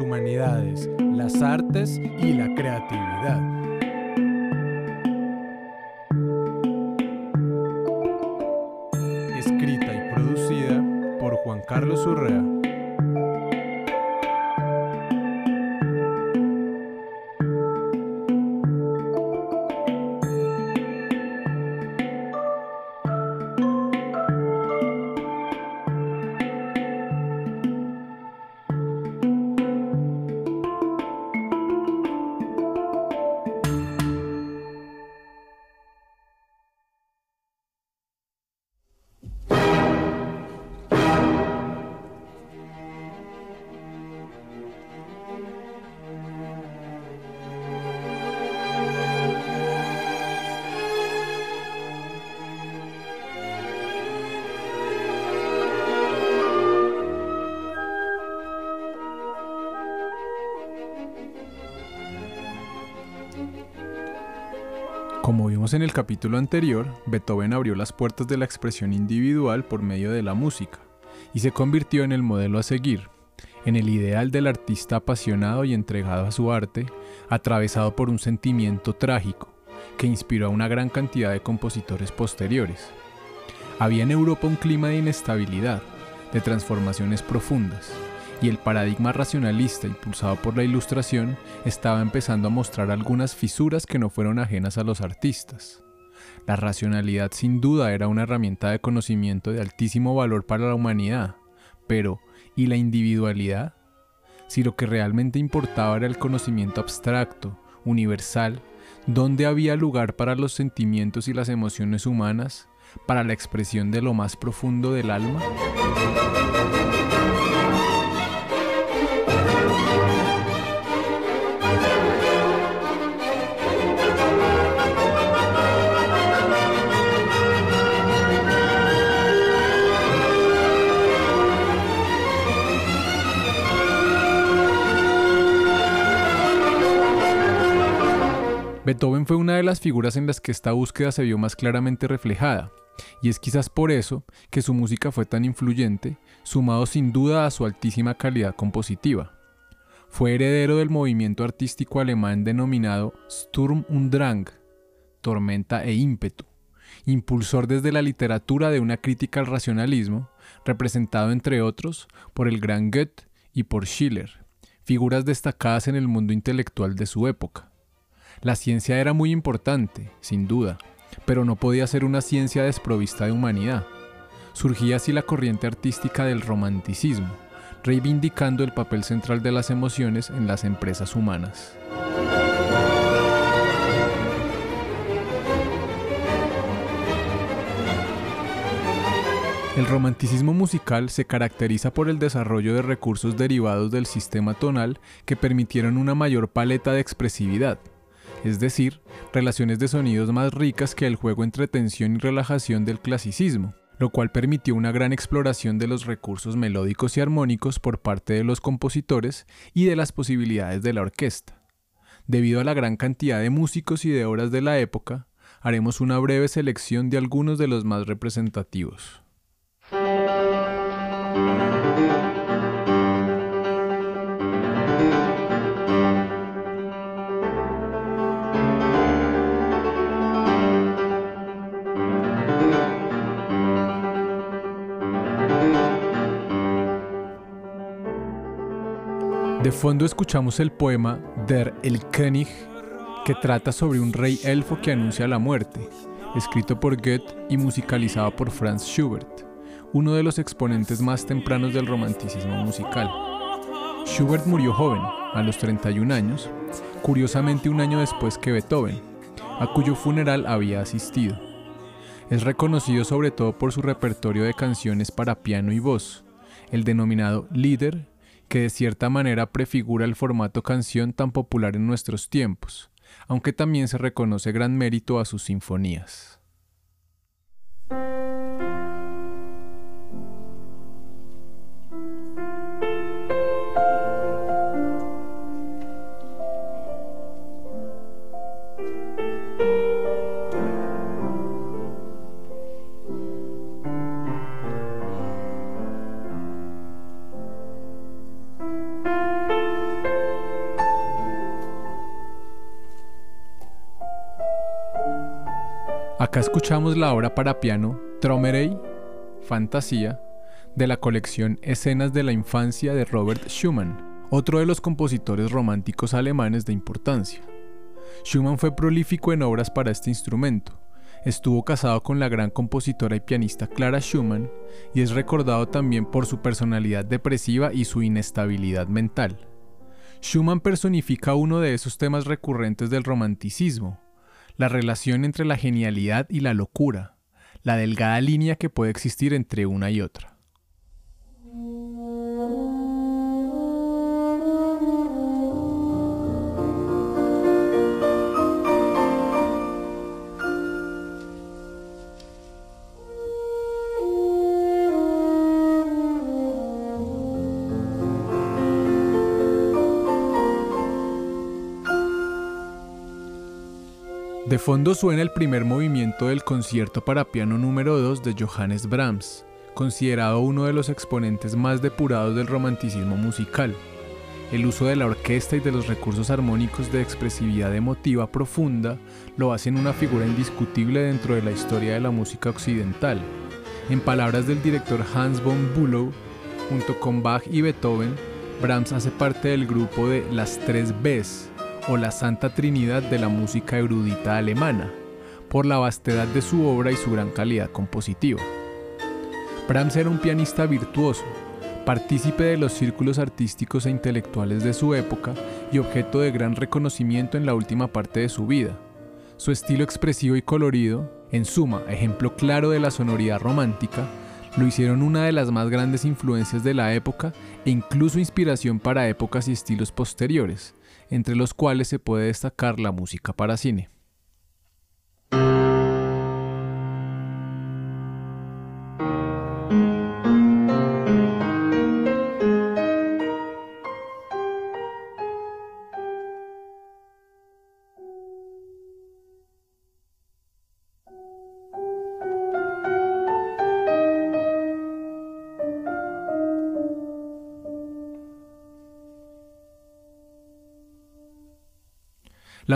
humanidades, las artes y la creatividad. Escrita y producida por Juan Carlos Urrea. Como vimos en el capítulo anterior, Beethoven abrió las puertas de la expresión individual por medio de la música y se convirtió en el modelo a seguir, en el ideal del artista apasionado y entregado a su arte, atravesado por un sentimiento trágico que inspiró a una gran cantidad de compositores posteriores. Había en Europa un clima de inestabilidad, de transformaciones profundas, y el paradigma racionalista impulsado por la ilustración estaba empezando a mostrar algunas fisuras que no fueron ajenas a los artistas. La racionalidad sin duda era una herramienta de conocimiento de altísimo valor para la humanidad, pero ¿y la individualidad? Si lo que realmente importaba era el conocimiento abstracto, universal, ¿dónde había lugar para los sentimientos y las emociones humanas, para la expresión de lo más profundo del alma? Figuras en las que esta búsqueda se vio más claramente reflejada, y es quizás por eso que su música fue tan influyente, sumado sin duda a su altísima calidad compositiva. Fue heredero del movimiento artístico alemán denominado Sturm und Drang, tormenta e ímpetu, impulsor desde la literatura de una crítica al racionalismo, representado entre otros por el gran Goethe y por Schiller, figuras destacadas en el mundo intelectual de su época. La ciencia era muy importante, sin duda, pero no podía ser una ciencia desprovista de humanidad. Surgía así la corriente artística del romanticismo, reivindicando el papel central de las emociones en las empresas humanas. El romanticismo musical se caracteriza por el desarrollo de recursos derivados del sistema tonal que permitieron una mayor paleta de expresividad, es decir, relaciones de sonidos más ricas que el juego entre tensión y relajación del clasicismo, lo cual permitió una gran exploración de los recursos melódicos y armónicos por parte de los compositores y de las posibilidades de la orquesta. Debido a la gran cantidad de músicos y de obras de la época, haremos una breve selección de algunos de los más representativos. De fondo escuchamos el poema Der Elkönig, que trata sobre un rey elfo que anuncia la muerte, escrito por Goethe y musicalizado por Franz Schubert, uno de los exponentes más tempranos del romanticismo musical. Schubert murió joven, a los 31 años, curiosamente un año después que Beethoven, a cuyo funeral había asistido. Es reconocido sobre todo por su repertorio de canciones para piano y voz, el denominado Lieder que de cierta manera prefigura el formato canción tan popular en nuestros tiempos, aunque también se reconoce gran mérito a sus sinfonías. Acá escuchamos la obra para piano Trommerey, Fantasía, de la colección Escenas de la Infancia de Robert Schumann, otro de los compositores románticos alemanes de importancia. Schumann fue prolífico en obras para este instrumento. Estuvo casado con la gran compositora y pianista Clara Schumann y es recordado también por su personalidad depresiva y su inestabilidad mental. Schumann personifica uno de esos temas recurrentes del romanticismo, la relación entre la genialidad y la locura, la delgada línea que puede existir entre una y otra. De fondo suena el primer movimiento del concierto para piano número 2 de Johannes Brahms, considerado uno de los exponentes más depurados del romanticismo musical. El uso de la orquesta y de los recursos armónicos de expresividad emotiva profunda lo hacen una figura indiscutible dentro de la historia de la música occidental. En palabras del director Hans von Bülow, junto con Bach y Beethoven, Brahms hace parte del grupo de las tres Bs, o la Santa Trinidad de la música erudita alemana, por la vastedad de su obra y su gran calidad compositiva. Brahms era un pianista virtuoso, partícipe de los círculos artísticos e intelectuales de su época y objeto de gran reconocimiento en la última parte de su vida. Su estilo expresivo y colorido, en suma, ejemplo claro de la sonoridad romántica, lo hicieron una de las más grandes influencias de la época e incluso inspiración para épocas y estilos posteriores, entre los cuales se puede destacar la música para cine.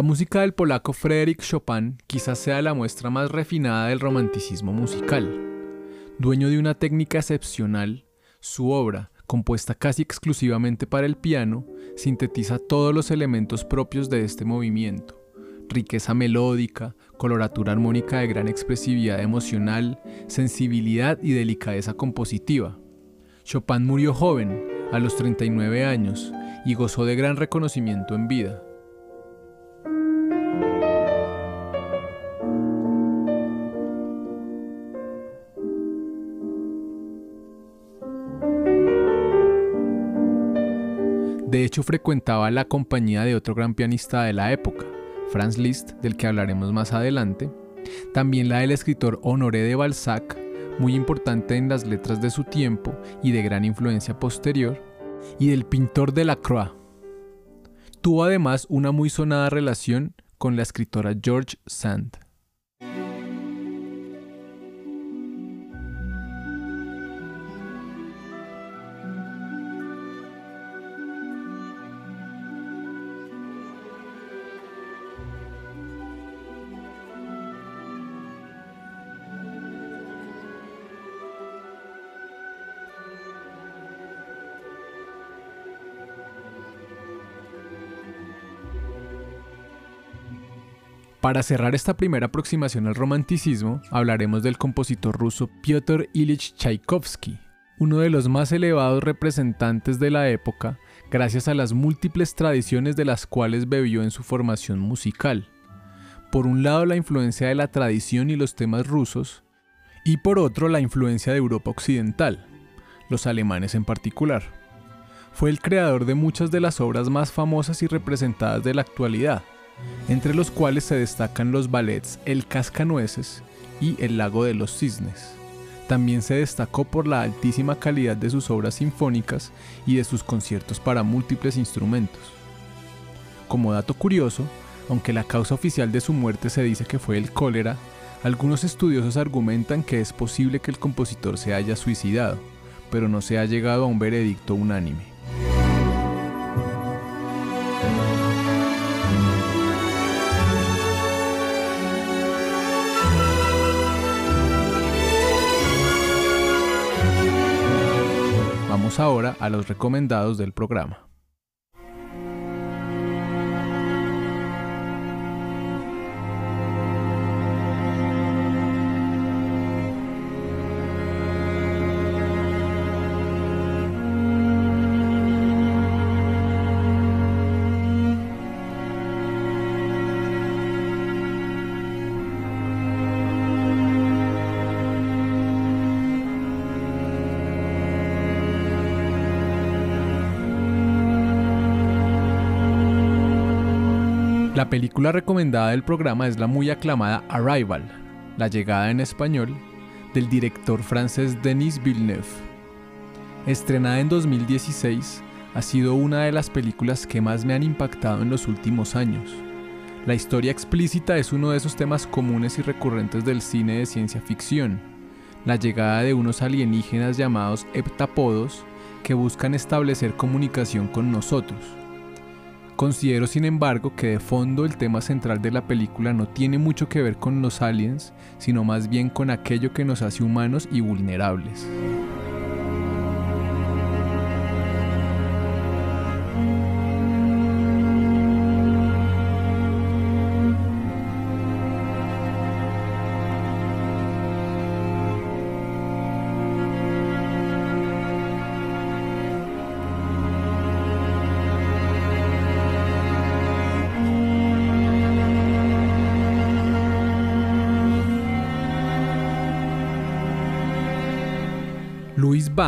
La música del polaco Frédéric Chopin quizás sea la muestra más refinada del romanticismo musical. Dueño de una técnica excepcional, su obra, compuesta casi exclusivamente para el piano, sintetiza todos los elementos propios de este movimiento. Riqueza melódica, coloratura armónica de gran expresividad emocional, sensibilidad y delicadeza compositiva. Chopin murió joven, a los 39 años, y gozó de gran reconocimiento en vida. De hecho, frecuentaba la compañía de otro gran pianista de la época, Franz Liszt, del que hablaremos más adelante, también la del escritor Honoré de Balzac, muy importante en las letras de su tiempo y de gran influencia posterior, y del pintor de la Croix. Tuvo además una muy sonada relación con la escritora George Sand. Para cerrar esta primera aproximación al romanticismo, hablaremos del compositor ruso Piotr Ilyich Tchaikovsky, uno de los más elevados representantes de la época, gracias a las múltiples tradiciones de las cuales bebió en su formación musical. Por un lado la influencia de la tradición y los temas rusos, y por otro la influencia de Europa Occidental, los alemanes en particular. Fue el creador de muchas de las obras más famosas y representadas de la actualidad, entre los cuales se destacan los ballets El Cascanueces y El Lago de los Cisnes. También se destacó por la altísima calidad de sus obras sinfónicas y de sus conciertos para múltiples instrumentos. Como dato curioso, aunque la causa oficial de su muerte se dice que fue el cólera, algunos estudiosos argumentan que es posible que el compositor se haya suicidado, pero no se ha llegado a un veredicto unánime. Ahora a los recomendados del programa. La película recomendada del programa es la muy aclamada Arrival, la llegada en español, del director francés Denis Villeneuve. Estrenada en 2016, ha sido una de las películas que más me han impactado en los últimos años. La historia explícita es uno de esos temas comunes y recurrentes del cine de ciencia ficción, la llegada de unos alienígenas llamados heptapodos que buscan establecer comunicación con nosotros. Considero sin embargo que de fondo el tema central de la película no tiene mucho que ver con los aliens, sino más bien con aquello que nos hace humanos y vulnerables.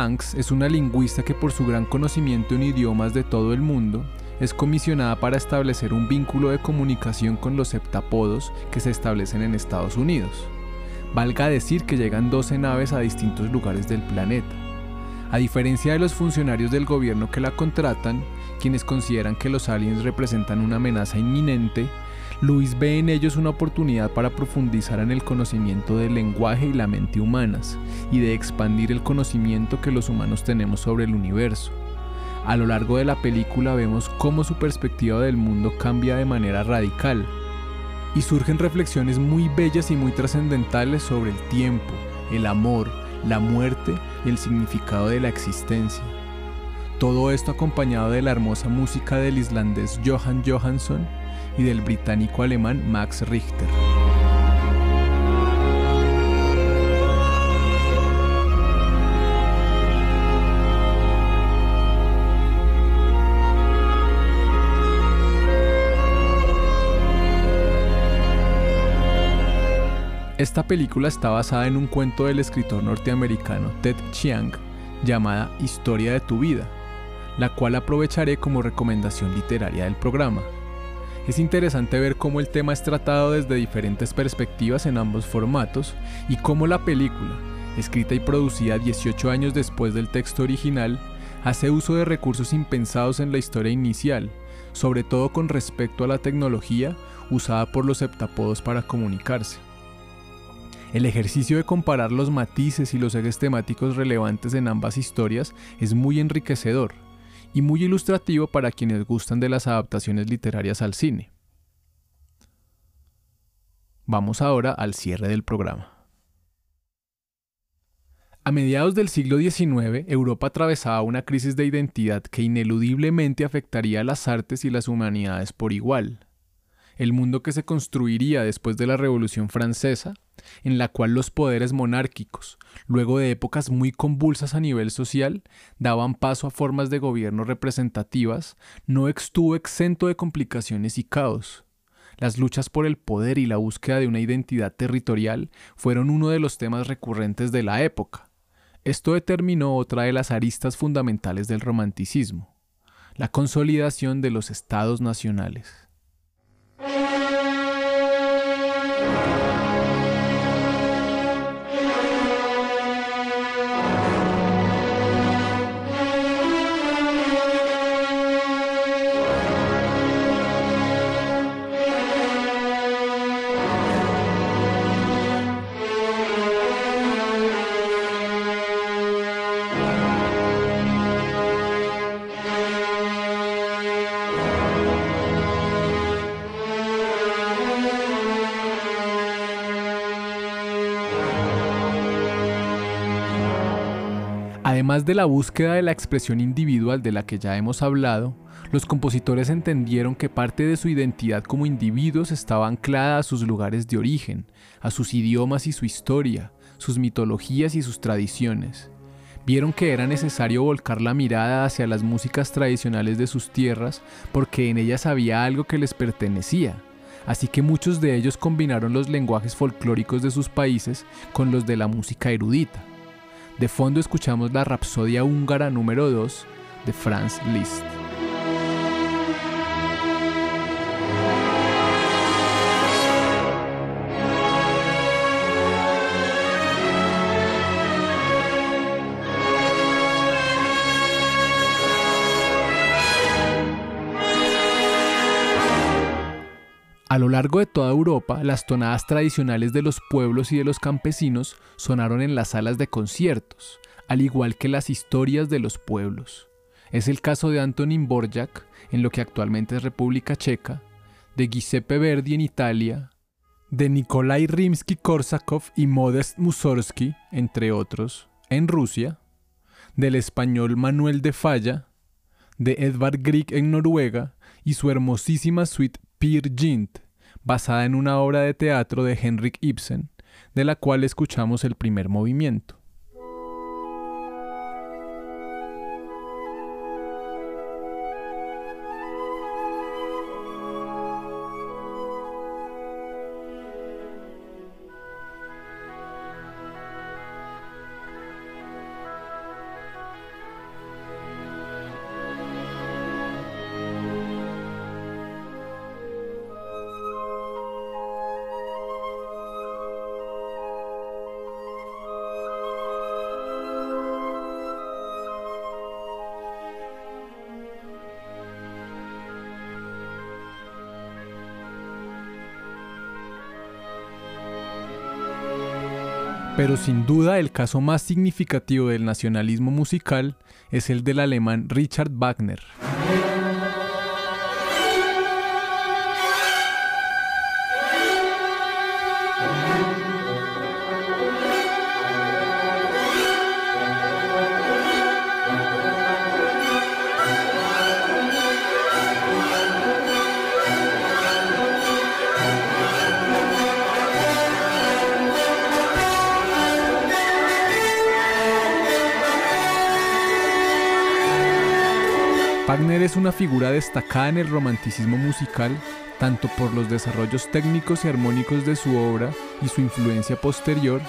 Es una lingüista que por su gran conocimiento en idiomas de todo el mundo es comisionada para establecer un vínculo de comunicación con los septapodos que se establecen en Estados Unidos. Valga decir que llegan 12 naves a distintos lugares del planeta. A diferencia de los funcionarios del gobierno que la contratan, quienes consideran que los aliens representan una amenaza inminente, Luis ve en ellos una oportunidad para profundizar en el conocimiento del lenguaje y la mente humanas, y de expandir el conocimiento que los humanos tenemos sobre el universo. A lo largo de la película vemos cómo su perspectiva del mundo cambia de manera radical, y surgen reflexiones muy bellas y muy trascendentales sobre el tiempo, el amor, la muerte y el significado de la existencia. Todo esto acompañado de la hermosa música del islandés Johan Johansson y del británico-alemán Max Richter. Esta película está basada en un cuento del escritor norteamericano Ted Chiang llamada Historia de tu vida, la cual aprovecharé como recomendación literaria del programa. Es interesante ver cómo el tema es tratado desde diferentes perspectivas en ambos formatos y cómo la película, escrita y producida 18 años después del texto original, hace uso de recursos impensados en la historia inicial, sobre todo con respecto a la tecnología usada por los septapodos para comunicarse. El ejercicio de comparar los matices y los ejes temáticos relevantes en ambas historias es muy enriquecedor y muy ilustrativo para quienes gustan de las adaptaciones literarias al cine. Vamos ahora al cierre del programa. A mediados del siglo XIX, Europa atravesaba una crisis de identidad que ineludiblemente afectaría a las artes y las humanidades por igual el mundo que se construiría después de la Revolución Francesa, en la cual los poderes monárquicos, luego de épocas muy convulsas a nivel social, daban paso a formas de gobierno representativas, no estuvo exento de complicaciones y caos. Las luchas por el poder y la búsqueda de una identidad territorial fueron uno de los temas recurrentes de la época. Esto determinó otra de las aristas fundamentales del romanticismo, la consolidación de los estados nacionales. Además de la búsqueda de la expresión individual de la que ya hemos hablado, los compositores entendieron que parte de su identidad como individuos estaba anclada a sus lugares de origen, a sus idiomas y su historia, sus mitologías y sus tradiciones. Vieron que era necesario volcar la mirada hacia las músicas tradicionales de sus tierras porque en ellas había algo que les pertenecía, así que muchos de ellos combinaron los lenguajes folclóricos de sus países con los de la música erudita. De fondo escuchamos la Rapsodia húngara número 2 de Franz Liszt. A lo largo de toda Europa, las tonadas tradicionales de los pueblos y de los campesinos sonaron en las salas de conciertos, al igual que las historias de los pueblos. Es el caso de Antonín Borjak, en lo que actualmente es República Checa, de Giuseppe Verdi en Italia, de Nikolai Rimsky-Korsakov y Modest Mussorgsky, entre otros, en Rusia, del español Manuel de Falla, de Edvard Grieg en Noruega y su hermosísima suite Peer Gynt, basada en una obra de teatro de Henrik Ibsen, de la cual escuchamos el primer movimiento. Pero sin duda el caso más significativo del nacionalismo musical es el del alemán Richard Wagner. Wagner es una figura destacada en el romanticismo musical, tanto por los desarrollos técnicos y armónicos de su obra y su influencia posterior,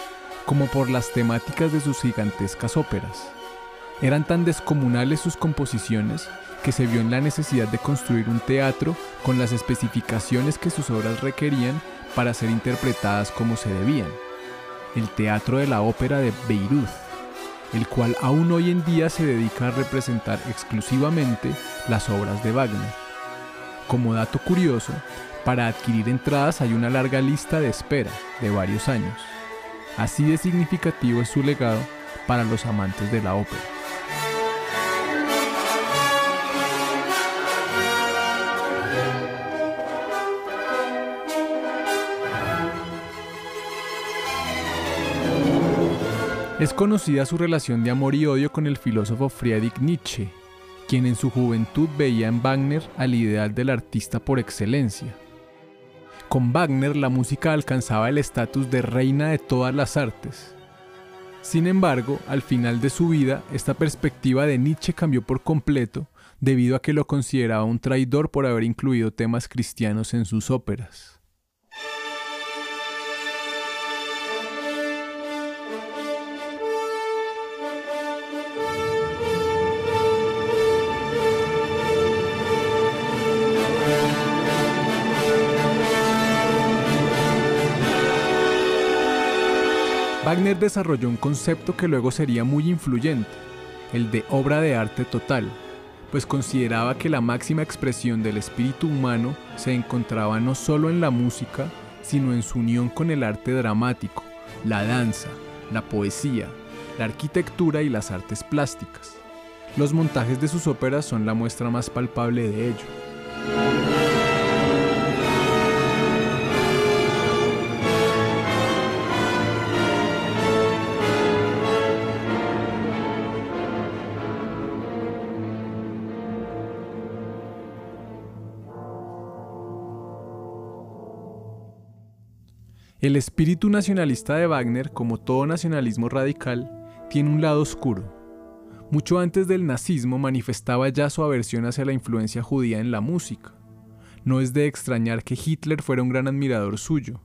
como por las temáticas de sus gigantescas óperas. Eran tan descomunales sus composiciones que se vio en la necesidad de construir un teatro con las especificaciones que sus obras requerían para ser interpretadas como se debían. El Teatro de la Ópera de Beirut el cual aún hoy en día se dedica a representar exclusivamente las obras de Wagner. Como dato curioso, para adquirir entradas hay una larga lista de espera de varios años. Así de significativo es su legado para los amantes de la ópera. Es conocida su relación de amor y odio con el filósofo Friedrich Nietzsche, quien en su juventud veía en Wagner al ideal del artista por excelencia. Con Wagner la música alcanzaba el estatus de reina de todas las artes. Sin embargo, al final de su vida, esta perspectiva de Nietzsche cambió por completo debido a que lo consideraba un traidor por haber incluido temas cristianos en sus óperas. Wagner desarrolló un concepto que luego sería muy influyente, el de obra de arte total, pues consideraba que la máxima expresión del espíritu humano se encontraba no solo en la música, sino en su unión con el arte dramático, la danza, la poesía, la arquitectura y las artes plásticas. Los montajes de sus óperas son la muestra más palpable de ello. El espíritu nacionalista de Wagner, como todo nacionalismo radical, tiene un lado oscuro. Mucho antes del nazismo manifestaba ya su aversión hacia la influencia judía en la música. No es de extrañar que Hitler fuera un gran admirador suyo.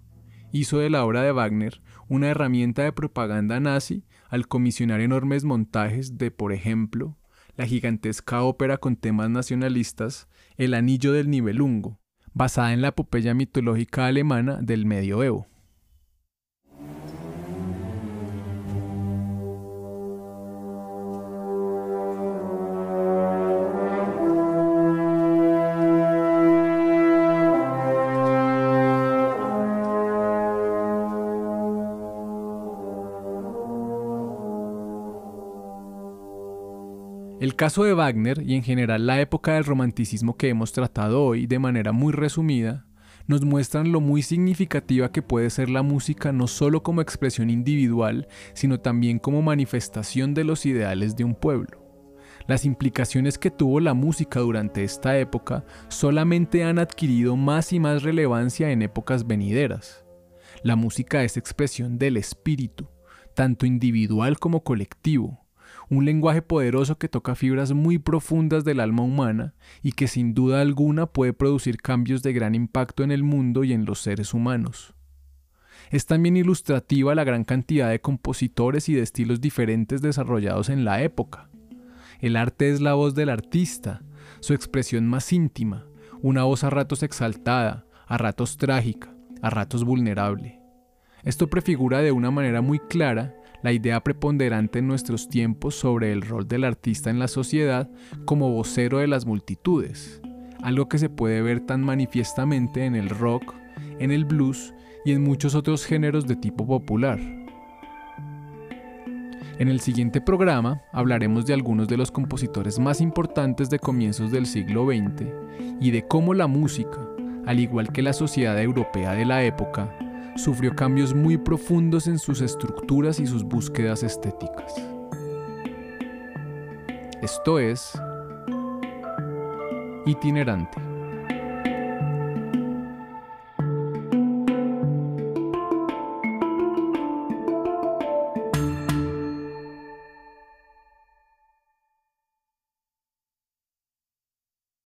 Hizo de la obra de Wagner una herramienta de propaganda nazi al comisionar enormes montajes de, por ejemplo, la gigantesca ópera con temas nacionalistas El Anillo del Nibelungo, basada en la epopeya mitológica alemana del medioevo. Caso de Wagner y en general la época del romanticismo que hemos tratado hoy de manera muy resumida, nos muestran lo muy significativa que puede ser la música no solo como expresión individual, sino también como manifestación de los ideales de un pueblo. Las implicaciones que tuvo la música durante esta época solamente han adquirido más y más relevancia en épocas venideras. La música es expresión del espíritu, tanto individual como colectivo, un lenguaje poderoso que toca fibras muy profundas del alma humana y que sin duda alguna puede producir cambios de gran impacto en el mundo y en los seres humanos. Es también ilustrativa la gran cantidad de compositores y de estilos diferentes desarrollados en la época. El arte es la voz del artista, su expresión más íntima, una voz a ratos exaltada, a ratos trágica, a ratos vulnerable. Esto prefigura de una manera muy clara la idea preponderante en nuestros tiempos sobre el rol del artista en la sociedad como vocero de las multitudes, algo que se puede ver tan manifiestamente en el rock, en el blues y en muchos otros géneros de tipo popular. En el siguiente programa hablaremos de algunos de los compositores más importantes de comienzos del siglo XX y de cómo la música, al igual que la sociedad europea de la época, sufrió cambios muy profundos en sus estructuras y sus búsquedas estéticas. Esto es itinerante.